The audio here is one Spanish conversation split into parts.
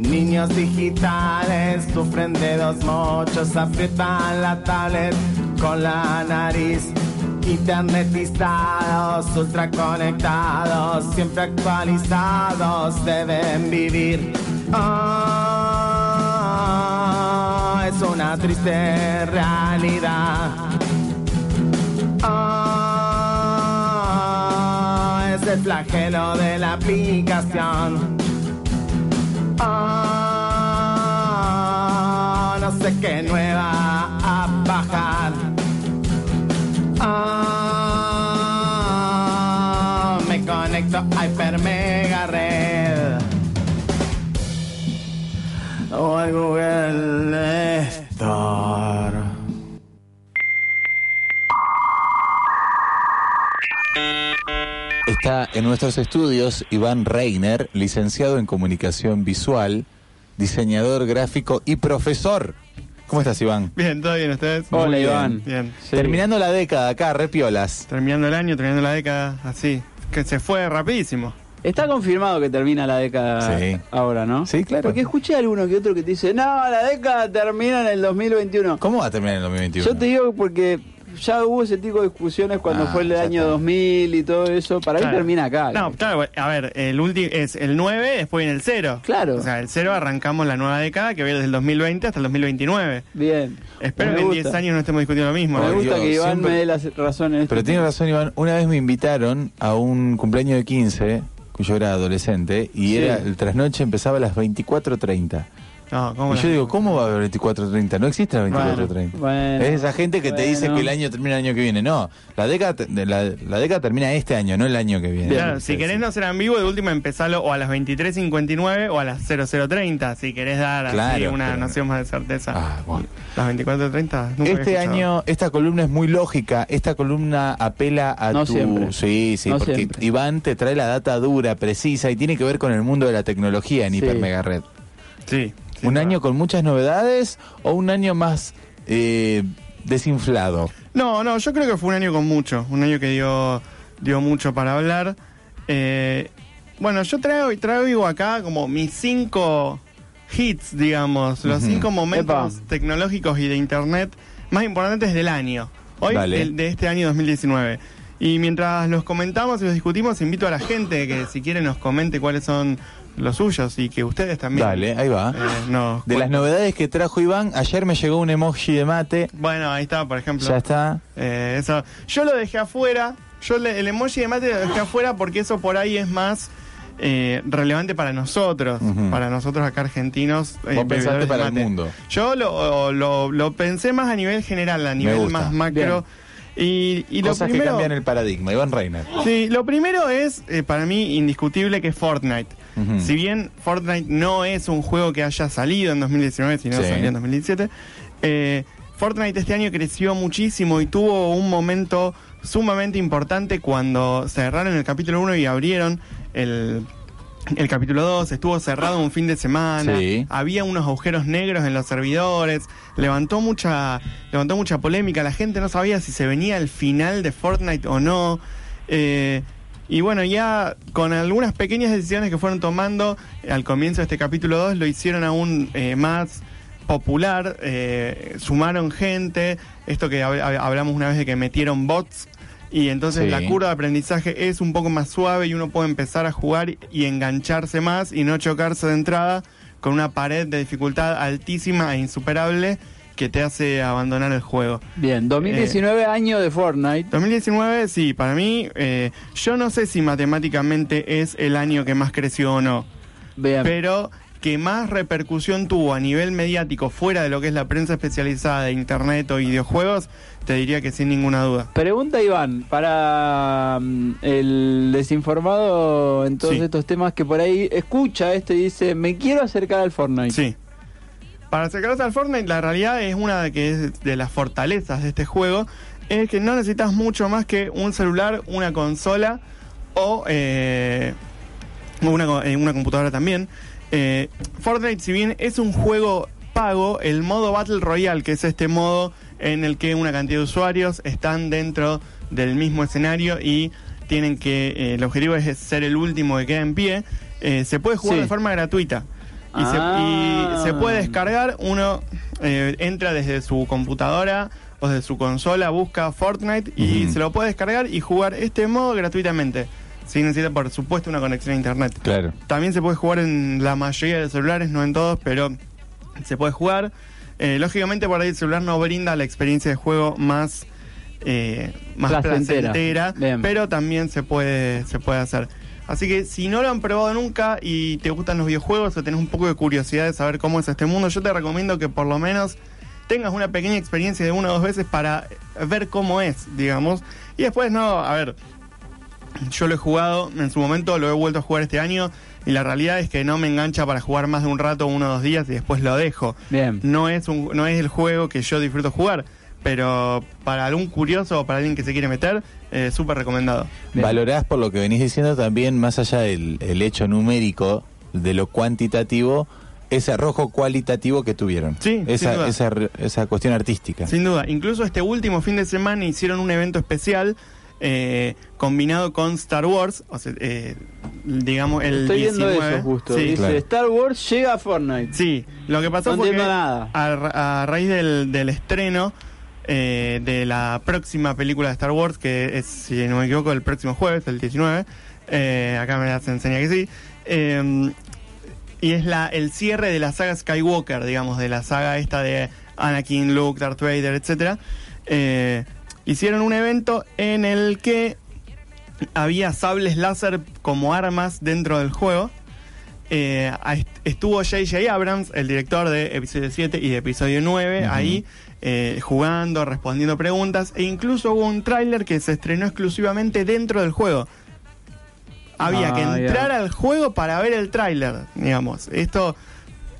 Niños digitales sufren de dos mochos, aprietan la tablet con la nariz. Internetizados, ultraconectados, siempre actualizados, deben vivir. Ah, es una triste realidad. Ah, es el flagelo de la aplicación. Ah, no sé qué nueva a bajar. Ah, me conecto a Hyper Mega Red. O al Google Está en nuestros estudios Iván Reiner, licenciado en comunicación visual, diseñador gráfico y profesor. ¿Cómo estás, Iván? Bien, ¿todo bien ustedes? Hola, Muy bien, Iván. Bien. Sí. Terminando la década acá, repiolas. Terminando el año, terminando la década, así. Que se fue rapidísimo. Está confirmado que termina la década Sí. ahora, ¿no? Sí, claro. Porque escuché a alguno que otro que te dice, no, la década termina en el 2021. ¿Cómo va a terminar en el 2021? Yo te digo porque ya hubo ese tipo de discusiones cuando Ah, fue el año está. 2000 y todo eso. Para Claro. mí termina acá. No, claro, a ver, el último es el 9, después viene el 0. Claro. O sea, el 0 arrancamos la nueva década que viene desde el 2020 hasta el 2029. Bien. Espero Me que en gusta. 10 años no estemos discutiendo lo mismo. Me gusta Dios, que Iván siempre- me dé las razones. Pero tiene razón, Iván. Una vez me invitaron a un cumpleaños de 15, cuyo era adolescente, y Sí. era el trasnoche empezaba a las 24.30. No, ¿cómo Y yo digo, ¿cómo va a haber 24.30? No existe la 24.30. Bueno, es esa gente que te dice que el año termina el año que viene. No, la década, la, la década termina este año, no el año que viene. Claro, si querés sí. no ser ambiguo, de última empezalo o a las 23.59 o a las 00.30, si querés dar así Claro, una pero- noción más de certeza. Ah, bueno. Las 24.30, nunca había Este año, esta columna es muy lógica. Esta columna apela a No tu. siempre. Sí, sí, No porque siempre. Iván te trae la data dura, precisa y tiene que ver con el mundo de la tecnología en Sí. Hiper Mega Red. Sí. ¿Un año con muchas novedades o un año más eh, desinflado? No, no, yo creo que fue un año con mucho, un año que dio, dio mucho para hablar. Eh, bueno, yo traigo, traigo acá como mis cinco hits, digamos, los cinco momentos Epa. tecnológicos y de internet más importantes del año, hoy del- de, este año 2019. Y mientras los comentamos y los discutimos, invito a la gente que si quiere nos comente cuáles son los suyos y que ustedes también. Dale, ahí va. eh, De las novedades que trajo Iván, ayer me llegó un emoji de mate. Bueno, ahí está, por ejemplo. Ya está. Eh, eso. Yo lo dejé afuera. Yo le- el emoji de mate lo dejé afuera porque eso por ahí es más eh, relevante para nosotros, para nosotros acá argentinos. Vos pensaste para el mundo. Yo lo, lo, lo pensé más a nivel general, a nivel más macro. Y, y lo Cosas que cambian el paradigma. Iván Reiner. Sí, lo primero es, eh, para mí, indiscutible que es Si bien Fortnite no es un juego que haya salido en 2019, sino Sí. salió en 2017, eh, Fortnite este año creció muchísimo y tuvo un momento sumamente importante cuando cerraron el capítulo 1 y abrieron el, el capítulo 2. Estuvo cerrado un fin de semana, Sí. había unos agujeros negros en los servidores, levantó mucha, levantó mucha polémica, la gente no sabía si se venía el final de Fortnite o no. Eh, y bueno, ya con algunas pequeñas decisiones que fueron tomando al comienzo de este capítulo 2 lo hicieron aún eh, más popular, eh, sumaron gente, esto que hab- hab- hablamos una vez de que metieron bots y entonces Sí. la curva de aprendizaje es un poco más suave y uno puede empezar a jugar y engancharse más y no chocarse de entrada con una pared de dificultad altísima e insuperable que te hace abandonar el juego. Bien, 2019 año de Fortnite. 2019, sí, para mí, eh, yo no sé si matemáticamente es el año que más creció o no, Bien. pero que más repercusión tuvo a nivel mediático fuera de lo que es la prensa especializada de internet o videojuegos, te diría que sin ninguna duda. Pregunta Iván, para mm, el desinformado en todos Sí. estos temas que por ahí escucha esto y dice, me quiero acercar al Fortnite. Sí. Para acercarse al Fortnite, la realidad es una de que es de las fortalezas de este juego, es que no necesitas mucho más que un celular, una consola o eh, una, eh, una computadora también. Eh, Fortnite, si bien es un juego pago, el modo Battle Royale, que es este modo en el que una cantidad de usuarios están dentro del mismo escenario y tienen que, eh, el objetivo es ser el último que queda en pie, se puede jugar Sí. de forma gratuita. Y, se, Ah. y se puede descargar, uno eh, entra desde su computadora o desde su consola, busca Fortnite y se lo puede descargar y jugar este modo gratuitamente. Sin necesita, por supuesto, una conexión a internet. Claro. También se puede jugar en la mayoría de celulares, no en todos, pero se puede jugar. Eh, lógicamente por ahí el celular no brinda la experiencia de juego más, eh, más Placentera. placentera, pero también se puede, se puede hacer. Así que si no lo han probado nunca y te gustan los videojuegos o tenés un poco de curiosidad de saber cómo es este mundo, yo te recomiendo que por lo menos tengas una pequeña experiencia de una o dos veces para ver cómo es, digamos. Y después no, a ver, yo lo he jugado en su momento, lo he vuelto a jugar este año y la realidad es que no me engancha para jugar más de un rato, uno o dos días y después lo dejo. Bien. No es, un, no es el juego que yo disfruto jugar, pero para algún curioso o para alguien que se quiere meter, eh, súper recomendado. Valorás por lo que venís diciendo también, más allá del el hecho numérico, de lo cuantitativo, ese arrojo cualitativo que tuvieron. Sí, sin esa, duda. esa, esa cuestión artística. Sin duda, incluso este último fin de semana hicieron un evento especial eh, combinado con Star Wars, o sea, eh, digamos el Estoy viendo 19. eso justo. Sí. Dice Claro. Star Wars llega a Fortnite. Sí, lo que pasó No fue que nada. A, ra- a raíz del, del estreno eh, de la próxima película de Star Wars, que es, si no me equivoco, el próximo jueves, el 19, eh, acá me las enseña que sí, eh, y es la el cierre de la saga Skywalker, digamos, de la saga esta de Anakin, Luke, Darth Vader, etcétera. Eh, hicieron un evento en el que había sables láser como armas dentro del juego. Eh, estuvo J.J. Abrams, el director de episodio 7 y de episodio 9, Ujú. ahí eh, jugando, respondiendo preguntas, e incluso hubo un tráiler que se estrenó exclusivamente dentro del juego. Había Ah, que ya. entrar al juego para ver el tráiler, digamos. Esto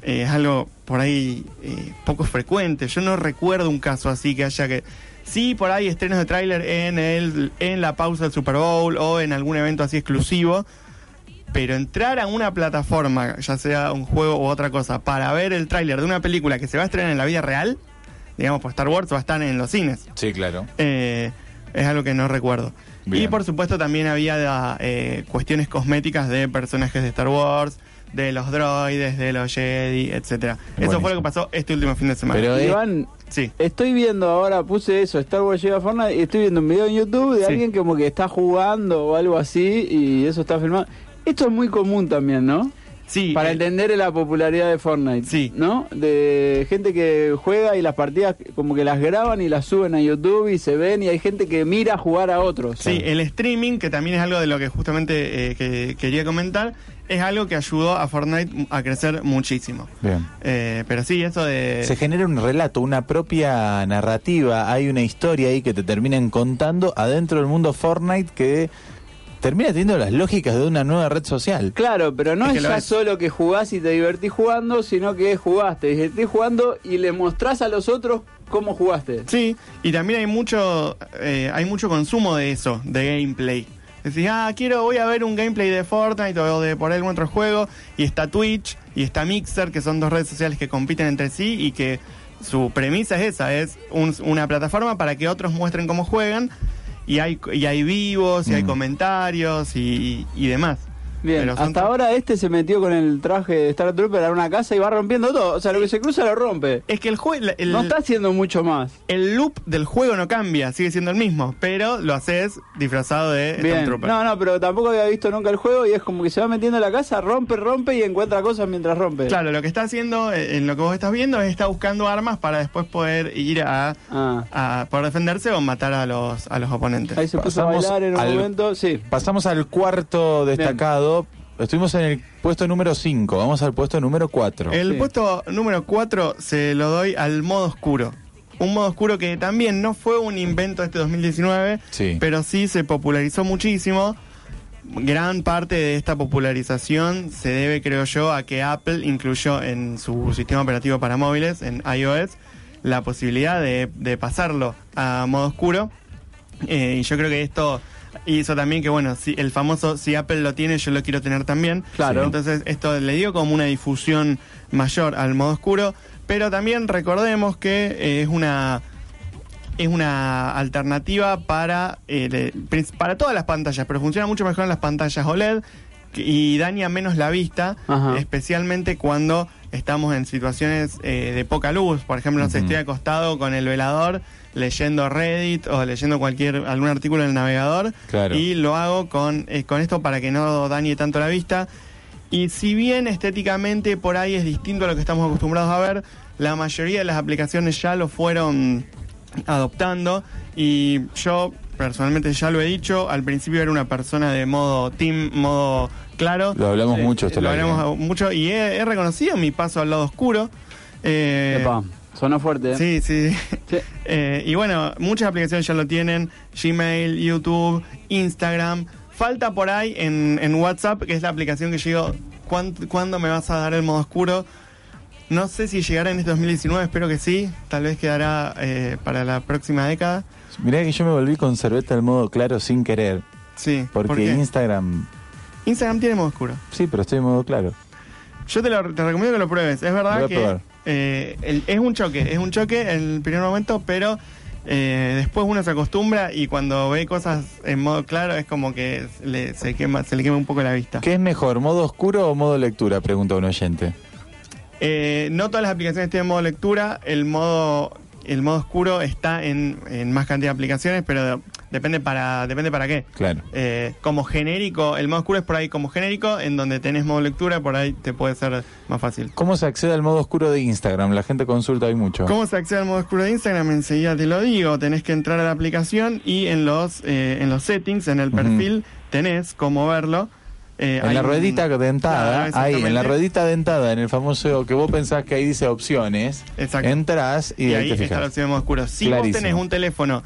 eh, es algo por ahí eh, poco frecuente. Yo no recuerdo un caso así que haya que... Sí, por ahí estrenos de tráiler en, el, en la pausa del Super Bowl o en algún evento así exclusivo. Pero entrar a una plataforma, ya sea un juego u otra cosa, para ver el tráiler de una película que se va a estrenar en la vida real, digamos, por Star Wars va a estar en los cines. Sí, claro. Eh, es algo que no recuerdo. Bien. Y por supuesto también había eh, cuestiones cosméticas de personajes de Star Wars, de los droides, de los Jedi, etcétera. Eso fue lo que pasó este último fin de semana. Pero, eh, Iván, sí. estoy viendo ahora, puse eso, Star Wars llega a Fortnite, y estoy viendo un video en YouTube de Sí. alguien como que está jugando o algo así, y eso está filmado. Esto es muy común también, ¿no? Sí, Para eh, entender la popularidad de Fortnite. Sí. ¿No? De gente que juega y las partidas como que las graban y las suben a YouTube y se ven y hay gente que mira jugar a otros. Sí, el streaming, que también es algo de lo que justamente eh, que quería comentar, es algo que ayudó a Fortnite a crecer muchísimo. Bien. Eh, pero sí, eso de... Se genera un relato, una propia narrativa, hay una historia ahí que te terminan contando adentro del mundo Fortnite que termina teniendo las lógicas de una nueva red social. Claro, pero no Es es, que lo ya es. solo que jugás y te divertís jugando, sino que jugaste, te divertís jugando y le mostrás a los otros cómo jugaste. Sí, y también hay mucho, eh, hay mucho consumo de eso, de gameplay. Decís, ah, quiero, voy a ver un gameplay de Fortnite o de por algún otro juego, y está Twitch y está Mixer, que son dos redes sociales que compiten entre sí y que su premisa es esa, es un- una plataforma para que otros muestren cómo juegan, y hay, y hay vivos, y hay Mm. comentarios y, y demás. Bien, son hasta ahora este se metió con el traje de Star Trooper a una casa y va rompiendo todo. O sea, lo que se cruza lo rompe. Es que el juego, el, No está haciendo mucho más. el loop del juego no cambia, sigue siendo el mismo, pero lo haces disfrazado de Bien. Stormtrooper. No, no, pero tampoco había visto nunca el juego y es como que se va metiendo en la casa, rompe, rompe y encuentra cosas mientras rompe. Claro, lo que está haciendo, eh, en lo que vos estás viendo, es está buscando armas para después poder ir a, Ah, a poder defenderse o matar a los, a los oponentes. ahí se puso a Pasamos bailar en un al- momento. Sí. Pasamos al cuarto destacado. Estuvimos en el puesto número 5, vamos al puesto número 4. El Sí. puesto número 4 se lo doy al modo oscuro. Un modo oscuro que también no fue un invento de este 2019, Sí. pero sí se popularizó muchísimo. Gran parte de esta popularización se debe, creo yo, a que Apple incluyó en su sistema operativo para móviles, en iOS, la posibilidad de, de pasarlo a modo oscuro. Eh, y yo creo que esto hizo también que, bueno, si el famoso, si Apple lo tiene, yo lo quiero tener también. Claro. Entonces esto le dio como una difusión mayor al modo oscuro. Pero también recordemos que eh, es una es una alternativa para, eh, de- para todas las pantallas, pero funciona mucho mejor en las pantallas OLED y daña menos la vista, Ajá. especialmente cuando estamos en situaciones eh, de poca luz. Por ejemplo, no sé, Ujú. estoy acostado con el velador leyendo Reddit o leyendo cualquier algún artículo en el navegador Claro. y lo hago con, eh, con esto para que no dañe tanto la vista. Y si bien estéticamente por ahí es distinto a lo que estamos acostumbrados a ver, la mayoría de las aplicaciones ya lo fueron adoptando y yo personalmente ya lo he dicho, al principio era una persona de modo team, modo claro. Lo hablamos Sí, mucho esto Lo hablamos mucho y he, he reconocido mi paso al lado oscuro. Eh, Epa, sonó fuerte. ¿eh? Sí, sí. Sí. Eh, y bueno, muchas aplicaciones ya lo tienen. Gmail, YouTube, Instagram. Falta por ahí en, en WhatsApp, que es la aplicación que llegó. ¿cuán- ¿Cuándo me vas a dar el modo oscuro? No sé si llegará en este 2019, espero que sí. Tal vez quedará eh, para la próxima década. Mirá que yo me volví con cerveza al modo claro sin querer. Sí, Porque ¿por qué? Instagram. Instagram tiene modo oscuro. Sí, pero estoy en modo claro. Yo te, lo, te recomiendo que lo pruebes. Es verdad que eh, el- es un choque, es un choque en el primer momento, pero eh, después uno se acostumbra y cuando ve cosas en modo claro es como que le- se, quema, se le quema un poco la vista. ¿Qué es mejor, modo oscuro o modo lectura? Pregunta un oyente. Eh, no todas las aplicaciones tienen modo lectura, el modo el modo oscuro está en, en más cantidad de aplicaciones, pero depende para depende para qué. Claro. Eh, como genérico, el modo oscuro es por ahí como genérico, en donde tenés modo lectura, por ahí te puede ser más fácil. ¿Cómo se accede al modo oscuro de Instagram? La gente consulta hoy mucho. ¿Cómo se accede al modo oscuro de Instagram? Enseguida te lo digo. Tenés que entrar a la aplicación y en los, eh, en los settings, en el perfil, tenés cómo verlo. Eh, En la un- ruedita dentada, Claro, ahí, en la ruedita dentada, en el famoso que vos pensás que ahí dice opciones, Exacto. entras y, Y, ahí ahí te está la opción de modo oscuro. Si Clarísimo. vos tenés un teléfono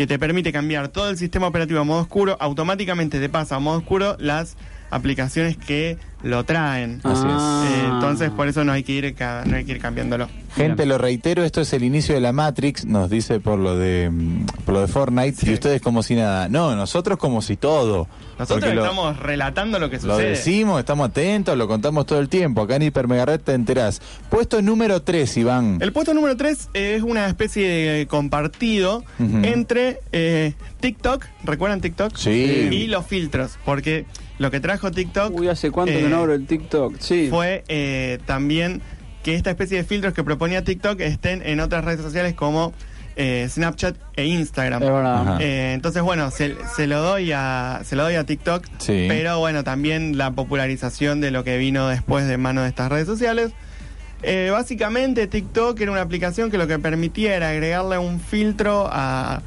que te permite cambiar todo el sistema operativo a modo oscuro, automáticamente te pasa a modo oscuro las aplicaciones que lo traen. Así es. Eh, entonces, por eso no hay que ir no hay que ir cambiándolo. Gente, lo reitero, esto es el inicio de la Matrix, nos dice por lo de mm, por lo de Fortnite, Sí. y ustedes como si nada. No, nosotros como si todo. Nosotros lo- estamos relatando lo que Lo sucede. decimos, estamos atentos, lo contamos todo el tiempo. Acá en Hiper Mega Red te enterás. Puesto número 3, Iván. El puesto número 3 es una especie de compartido entre eh, TikTok, ¿recuerdan TikTok? Sí. Y los filtros, porque lo que trajo TikTok Uy, hace cuánto que eh, no abro el TikTok. Sí. fue eh, también que esta especie de filtros que proponía TikTok estén en otras redes sociales como eh, Snapchat e Instagram. Es verdad. Ajá. Eh, entonces, bueno, se, se lo doy a se lo doy a TikTok, Sí. pero bueno, también la popularización de lo que vino después de mano de estas redes sociales. Eh, básicamente, TikTok era una aplicación que lo que permitía era agregarle un filtro a,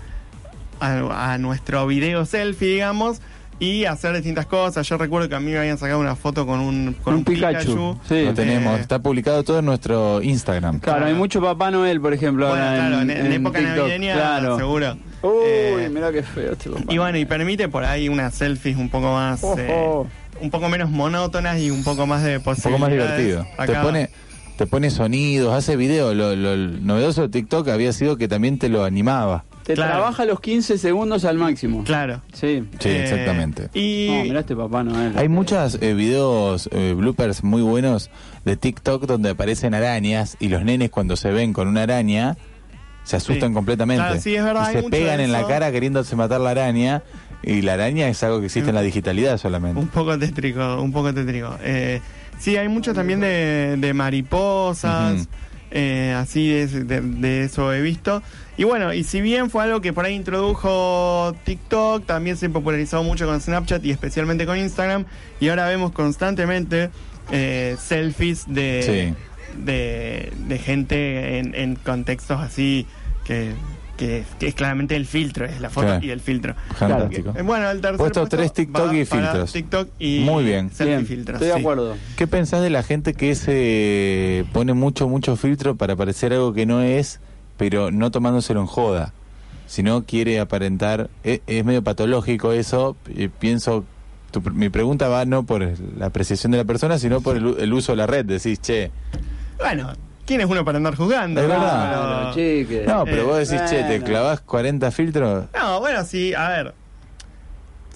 a, a nuestro video selfie, digamos, y hacer distintas cosas. Yo recuerdo que a mí me habían sacado una foto con un, con Un un Pikachu. Sí. Lo tenemos, Eh, está publicado todo en nuestro Instagram. Claro, hay mucho Papá Noel, por ejemplo. Bueno, ahora claro, en, en época TikTok. navideña, Claro. seguro. Uy, Eh, mira qué feo este Papá y bueno, y permite por ahí unas selfies un poco más. Eh, un poco menos monótonas y un poco más de Un poco más posibilidades. divertido. Te Acá- pone, te pone sonidos, hace video. Lo, lo- lo novedoso de TikTok había sido que también te lo animaba. Te claro. trabaja los 15 segundos al máximo. Claro. Sí. Sí, Eh, exactamente. Y No, mirá este Papá Noel. Hay muchos videos, eh, bloopers muy buenos de TikTok donde aparecen arañas y los nenes cuando se ven con una araña se asustan Sí. completamente. Claro, sí, es verdad, Y se pegan en la cara queriéndose matar la araña y la araña es algo que existe en la digitalidad solamente. un poco tétrico, un poco tétrico. Eh, sí, hay mucho también de, de mariposas, Ujú. Eh, así de, de- de eso he visto. Y bueno, y si bien fue algo que por ahí introdujo TikTok, también se popularizó mucho con Snapchat y especialmente con Instagram. Y ahora vemos constantemente eh, selfies de, de, de gente en, en contextos así que, que, que es claramente el filtro, es la foto Claro. y el filtro. Fantástico. Eh, Bueno, el tercer Puesto puesto tres TikTok va y para filtros. TikTok y Muy bien. selfie Bien, filtros. estoy de acuerdo. ¿Qué pensás de la gente que se pone mucho, mucho filtro para parecer algo que no es, pero no tomándoselo en joda? Si no quiere aparentar, es, es medio patológico eso, y pienso, tu- mi pregunta va no por la apreciación de la persona, sino por el, el uso de la red, decís, che, Bueno, ¿quién es uno para andar juzgando? Es no? verdad. Claro, chique. no, pero Eh, vos decís, che, te bueno. clavás 40 filtros, No, bueno, sí, a ver.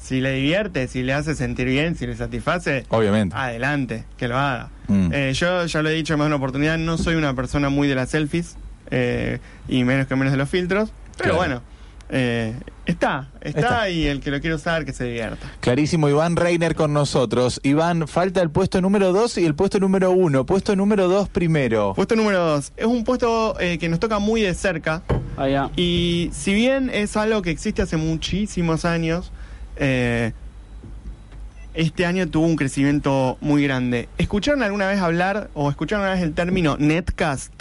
Si le divierte, si le hace sentir bien, si le satisface, obviamente. adelante, que lo haga. Mm. Eh, yo ya lo he dicho en más de una oportunidad, no soy una persona muy de las selfies, eh, y menos que menos de los filtros, pero Claro. bueno, eh, está, está, Está. y el que lo quiere usar, que se divierta. Clarísimo, Iván Reiner con nosotros. Iván, falta el puesto número 2 y el puesto número 1. Puesto número 2 primero. Puesto número dos. Es un puesto eh, que nos toca muy de cerca. Allá. Y si bien es algo que existe hace muchísimos años, eh, este año tuvo un crecimiento muy grande. ¿Escucharon alguna vez hablar o escucharon alguna vez el término netcast?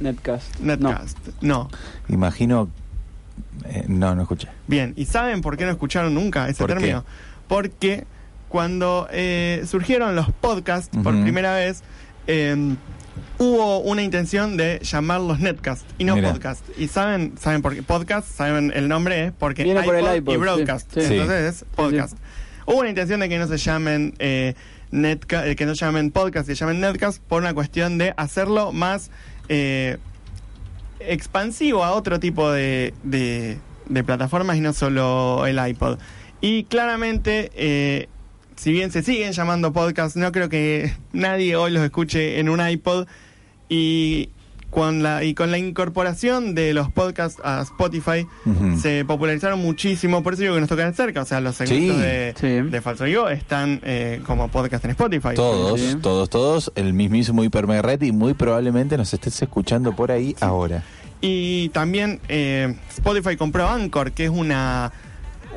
Netcast. Netcast. No. Imagino. eh, no, no escuché. Bien. ¿Y saben por qué no escucharon nunca ese ¿Por qué? término? Porque cuando eh, surgieron los podcasts por primera vez, eh, hubo una intención de llamarlos netcast y no Mira. podcast. ¿Y saben, saben por qué? Podcast, saben el nombre es porque Viene por el iPod iPod, y broadcast. sí. Sí. Entonces es podcast. Hubo una intención de que no se llamen eh, netca- eh, que no se llamen podcast, que se llamen netcast por una cuestión de hacerlo más eh, expansivo a otro tipo de, de- plataformas y no solo el iPod. Y claramente, eh, si bien se siguen llamando podcast, no creo que nadie hoy los escuche en un iPod. Y con la, y con la incorporación de los podcasts a Spotify, se popularizaron muchísimo. Por eso digo que nos toca de cerca. O sea, los segmentos Sí. de, Sí. de Falso Yo están eh, como podcast en Spotify. Todos, Sí. todos, todos, el mismísimo Hipermega y muy probablemente nos estés escuchando por ahí ahora. Y también eh, Spotify compró Anchor, que es una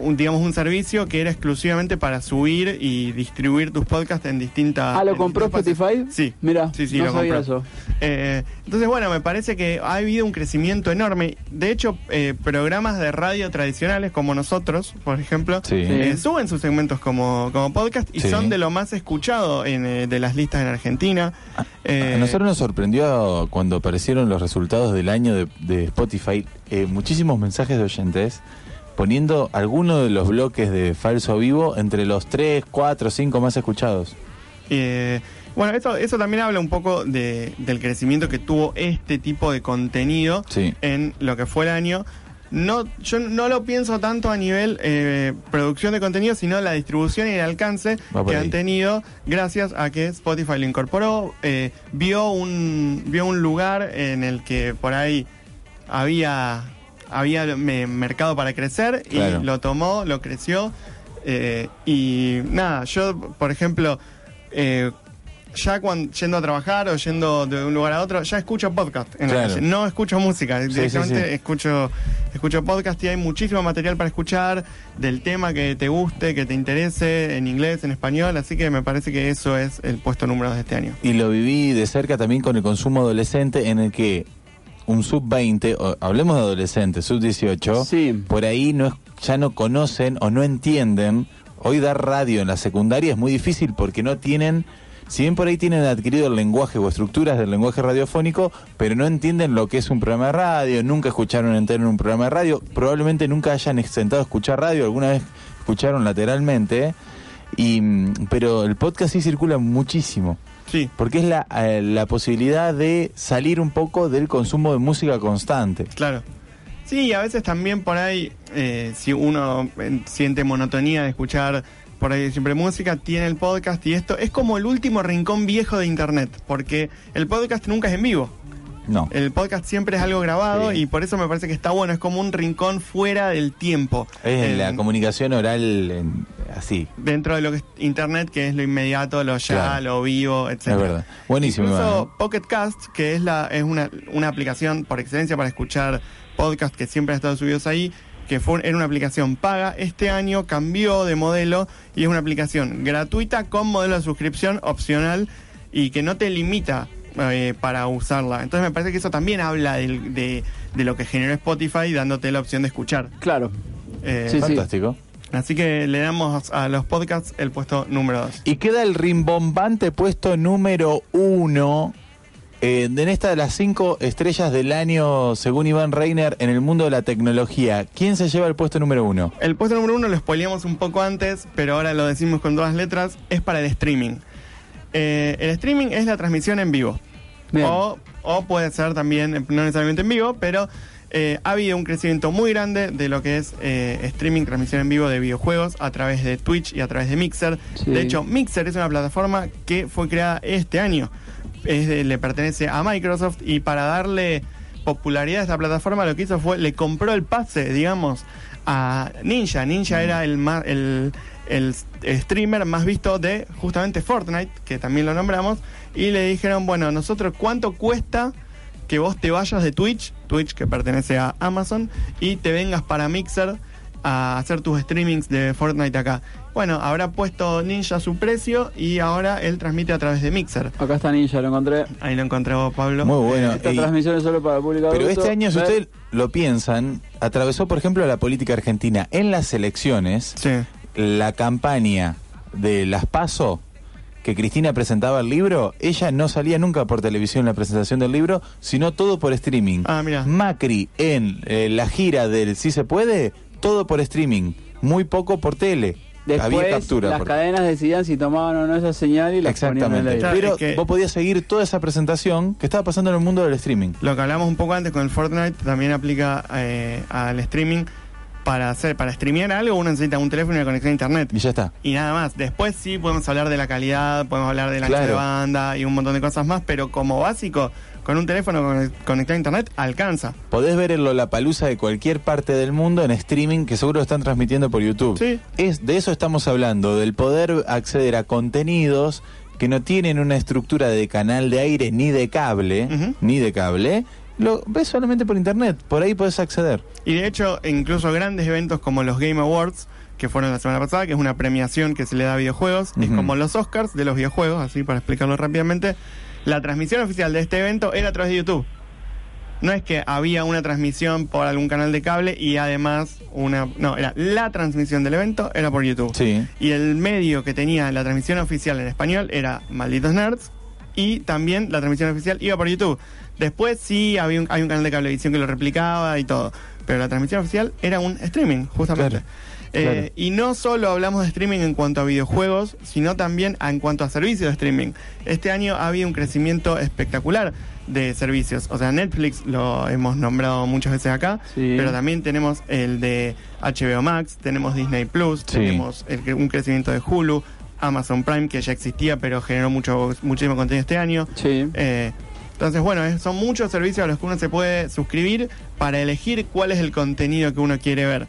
un, digamos un servicio que era exclusivamente para subir y distribuir tus podcasts en distintas. Ah, ¿lo compró Spotify? Sí. Mira, Sí, sí, no lo sabía compró. eso. Eh, entonces, bueno, me parece que ha habido un crecimiento enorme. De hecho, eh, programas de radio tradicionales como nosotros, por ejemplo, Sí. eh, suben sus segmentos como, como podcast y Sí. son de lo más escuchado en, eh, de las listas en Argentina. Eh, A nosotros nos sorprendió cuando aparecieron los resultados del año de, de Spotify, eh, muchísimos mensajes de oyentes poniendo algunos de los bloques de falso vivo entre los 3, 4, 5 más escuchados. Eh, bueno, eso, eso también habla un poco de- del crecimiento que tuvo este tipo de contenido Sí. en lo que fue el año. No, yo no lo pienso tanto a nivel eh, producción de contenido, sino la distribución y el alcance que ahí. han tenido gracias a que Spotify lo incorporó, eh, vio un vio un lugar en el que por ahí había había me- mercado para crecer y Claro. lo tomó, lo creció eh, y nada, yo por ejemplo eh, ya cuando yendo a trabajar o yendo de un lugar a otro, ya escucho podcast en Claro. la calle. No escucho música, Sí, directamente sí, sí. escucho escucho podcast y hay muchísimo material para escuchar del tema que te guste, que te interese, en inglés, en español, así que me parece que eso es el puesto número 2 de este año. Y lo viví de cerca también con el consumo adolescente en el que un sub 20, o- hablemos de adolescentes, sub 18, Sí. por ahí no es- ya no conocen o no entienden. Hoy dar radio en la secundaria es muy difícil porque no tienen, si bien por ahí tienen adquirido el lenguaje o estructuras del lenguaje radiofónico, pero no entienden lo que es un programa de radio, nunca escucharon entero en un programa de radio, probablemente nunca hayan sentado a escuchar radio, alguna vez escucharon lateralmente, y, pero el podcast sí circula muchísimo. Sí, Porque es la, eh, la posibilidad de salir un poco del consumo de música constante. claro. Sí, a veces también por ahí, eh, si uno eh, siente monotonía de escuchar por ahí siempre música, tiene el podcast y esto es como el último rincón viejo de internet, porque el podcast nunca es en vivo. No. El podcast siempre es algo grabado Sí. y por eso me parece que está bueno, es como un rincón fuera del tiempo. Es En- la comunicación oral en- así. dentro de lo que es internet, que es lo inmediato, lo ya, Claro. lo vivo, etc. Es verdad. Buenísimo, Incluso. ¿eh? Pocket Cast, que es la es una, una aplicación por excelencia para escuchar podcasts que siempre han estado subidos ahí, que fue era una aplicación paga, este año cambió de modelo y es una aplicación gratuita con modelo de suscripción opcional y que no te limita eh, para usarla. Entonces me parece que eso también habla del- de, de lo que generó Spotify dándote la opción de escuchar. Claro. Eh, Sí, sí. Así que le damos a los podcasts el puesto número 2. Y queda el rimbombante puesto número uno eh, en esta de las cinco estrellas del año, según Iván Reiner, en el mundo de la tecnología. ¿Quién se lleva el puesto número uno? El puesto número uno lo spoileamos un poco antes, pero ahora lo decimos con todas letras, es para el streaming. Eh, el streaming es la transmisión en vivo. O, o puede ser también, no necesariamente en vivo, pero eh, ha habido un crecimiento muy grande de lo que es eh, streaming, transmisión en vivo de videojuegos a través de Twitch y a través de Mixer. Sí. De hecho, Mixer es una plataforma que fue creada este año. Es de- le pertenece a Microsoft y para darle popularidad de esta plataforma, lo que hizo fue, le compró el pase, digamos, a Ninja. Ninja era el, más, el, el streamer más visto de justamente Fortnite, que también lo nombramos, y le dijeron, bueno, nosotros, ¿cuánto cuesta que vos te vayas de Twitch, Twitch que pertenece a Amazon, y te vengas para Mixer a hacer tus streamings de Fortnite acá? Bueno, habrá puesto Ninja su precio y ahora él transmite a través de Mixer. Acá está Ninja, lo encontré. Ahí lo encontré vos, Pablo. Muy bueno. Esta Y- transmisión es solo para el público pero adulto. este año, si Ver- ustedes lo piensan, atravesó, por ejemplo, la política argentina. En las elecciones, Sí. la campaña de las PASO, que Cristina presentaba el libro, ella no salía nunca por televisión en la presentación del libro, sino todo por streaming. Ah, mira. Macri en eh, la gira del Si se puede, todo por streaming, muy poco por tele. Había Después captura. las por- cadenas decidían si tomaban o no esa señal y la ponían en el Exactamente. Claro, Pero es que- vos podías seguir toda esa presentación que estaba pasando en el mundo del streaming. Lo que hablamos un poco antes con el Fortnite también aplica eh, al streaming. Para hacer, para streamear algo uno necesita un teléfono y una conexión a internet. Y ya está. Y nada más. Después sí podemos hablar de la calidad, podemos hablar ancho Claro. de banda y un montón de cosas más, pero como básico, con un teléfono con- conectado a internet alcanza. Podés ver el Lollapalooza de cualquier parte del mundo en streaming que seguro lo están transmitiendo por YouTube. Sí. Es, de eso estamos hablando, del poder acceder a contenidos que no tienen una estructura de canal de aire ni de cable, ni de cable. Lo ves solamente por internet, por ahí podés acceder. Y de hecho, incluso grandes eventos como los Game Awards, que fueron la semana pasada, que es una premiación que se le da a videojuegos, es como los Oscars de los videojuegos, así para explicarlo rápidamente. La transmisión oficial de este evento era a través de YouTube. No es que había una transmisión por algún canal de cable y además una... No, era la transmisión del evento, era por YouTube. Sí. Y el medio que tenía la transmisión oficial en español era Malditos Nerds. Y también la transmisión oficial iba por YouTube. Después sí había un, hay un canal de cablevisión que lo replicaba y todo. Pero la transmisión oficial era un streaming, justamente. Claro, Eh, claro. Y no solo hablamos de streaming en cuanto a videojuegos, sino también en cuanto a servicios de streaming. Este año ha habido un crecimiento espectacular de servicios. O sea, Netflix lo hemos nombrado muchas veces acá, Sí. pero también tenemos el de HBO Max, tenemos Disney Plus, Sí. tenemos el un crecimiento de Hulu, Amazon Prime, que ya existía, pero generó mucho, muchísimo contenido este año. Sí. Eh, entonces, bueno, es- son muchos servicios a los que uno se puede suscribir para elegir cuál es el contenido que uno quiere ver.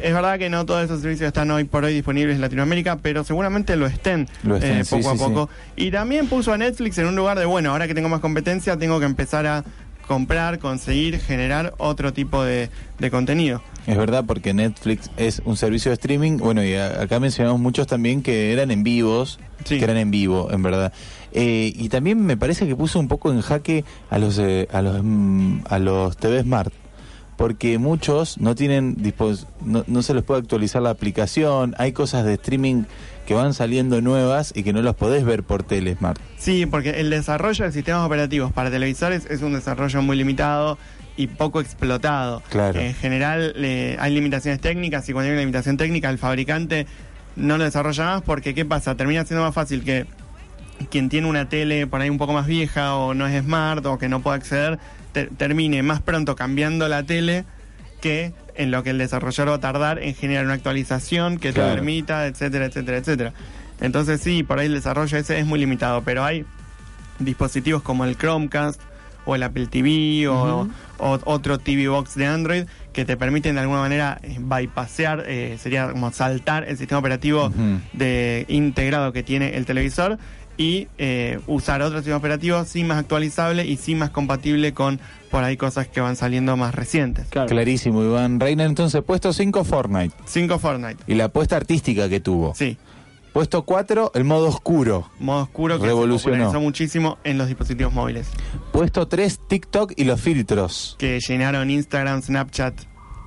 Es verdad que no todos esos servicios están hoy por hoy disponibles en Latinoamérica, pero seguramente lo estén, Lo estén, eh, sí, poco sí, a poco. Y también puso a Netflix en un lugar de, bueno, ahora que tengo más competencia, tengo que empezar a comprar, conseguir, generar otro tipo de, de contenido. Es verdad, porque Netflix es un servicio de streaming. Bueno, y a- acá mencionamos muchos también que eran en vivos, que eran en vivo, en verdad. Eh, y también me parece que puso un poco en jaque a los eh, a los mm, a los TV Smart, porque muchos no tienen dispos- no, no se les puede actualizar la aplicación. Hay cosas de streaming que van saliendo nuevas y que no las podés ver por tele Smart. Sí, porque el desarrollo de sistemas operativos para televisores es un desarrollo muy limitado y poco explotado. Claro. En general eh, hay limitaciones técnicas y cuando hay una limitación técnica el fabricante no lo desarrolla más porque ¿qué pasa? Termina siendo más fácil que quien tiene una tele por ahí un poco más vieja o no es smart o que no puede acceder, te- termine más pronto cambiando la tele que en lo que el desarrollador va a tardar en generar una actualización que Claro. te permita, etcétera, etcétera, etcétera. Entonces sí, por ahí el desarrollo ese es muy limitado, pero hay dispositivos como el Chromecast o el Apple TV o, o otro TV Box de Android que te permiten de alguna manera eh, bypassear, eh, sería como saltar el sistema operativo de integrado que tiene el televisor y eh, usar otro sistema operativo sí más actualizable y sí más compatible con por ahí cosas que van saliendo más recientes. Claro. Clarísimo, Iván Reina. Entonces, puesto 5 Fortnite 5 Fortnite. y la apuesta artística que tuvo. Sí, Puesto 4, el modo oscuro. modo oscuro que Revolucionó. se popularizó muchísimo en los dispositivos móviles. Puesto 3, TikTok y los filtros. Que llenaron Instagram, Snapchat,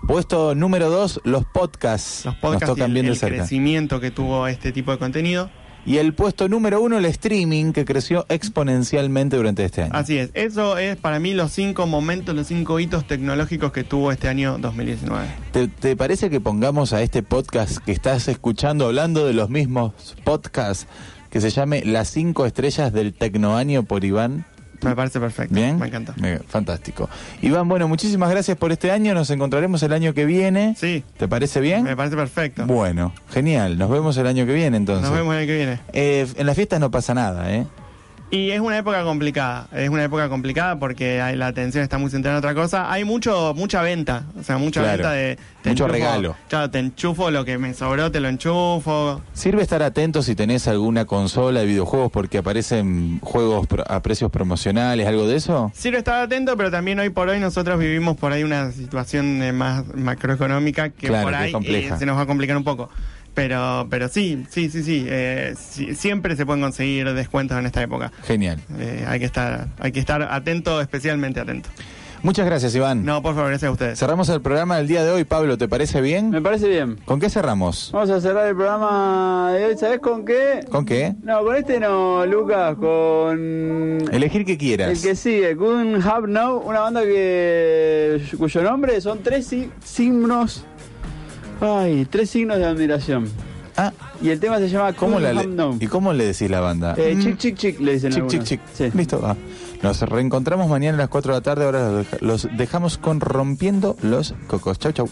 Puesto número 2, los podcasts. los podcasts Nos y tocan el, bien de el cerca. crecimiento que tuvo este tipo de contenido. Y el puesto número 1, el streaming, que creció exponencialmente durante este año. Así es, eso es para mí los cinco momentos, los cinco hitos tecnológicos que tuvo este año 2019. ¿Te, te parece que pongamos a este podcast que estás escuchando, hablando de los mismos podcasts, que se llame Las 5 estrellas del Tecnoaño por Iván? Me parece perfecto. Bien. Me encanta. Fantástico. Iván, bueno, muchísimas gracias por este año. Nos encontraremos el año que viene. Sí, ¿Te parece bien? me parece perfecto. Bueno, genial. Nos vemos el año que viene entonces. Nos vemos el año que viene. Eh, en las fiestas no pasa nada, ¿eh? Y es una época complicada, es una época complicada porque hay- la atención está muy centrada en otra cosa. Hay mucho mucha venta, o sea, mucha Claro. venta de... Mucho enchufo- regalo. Claro, te enchufo lo que me sobró, te lo enchufo. Sirve estar atento si tenés alguna consola de videojuegos porque aparecen juegos a precios promocionales, algo de eso. Sirve estar atento, pero también hoy por hoy nosotros vivimos por ahí una situación más macroeconómica que Claro, por ahí eh, se nos va a complicar un poco. Pero, pero sí, sí, sí, sí, eh, sí, Siempre se pueden conseguir descuentos en esta época. Genial. Eh, hay que estar, hay que estar atento, especialmente atento. Muchas gracias, Iván. No, por favor, gracias a ustedes. Cerramos el programa del día de hoy, Pablo, ¿te parece bien? Me parece bien. ¿Con qué cerramos? Vamos a cerrar el programa de hoy, ¿sabes con qué? ¿Con qué? No, con este no, Lucas, con... Elegir que quieras. El que sigue, Couldn't Have No, una banda que cuyo nombre son tres si- signos. Ay, tres signos de admiración. Ah, Y el tema se llama ¿cómo la le-. ¿Y cómo le decís la banda? Eh, Mm, chic, chic, chic, le dicen Chic, chic, algunos. chic. Sí. Listo, va. Nos reencontramos mañana a las 4 de la tarde. Ahora los dejamos con Rompiendo los Cocos. Chau, chau.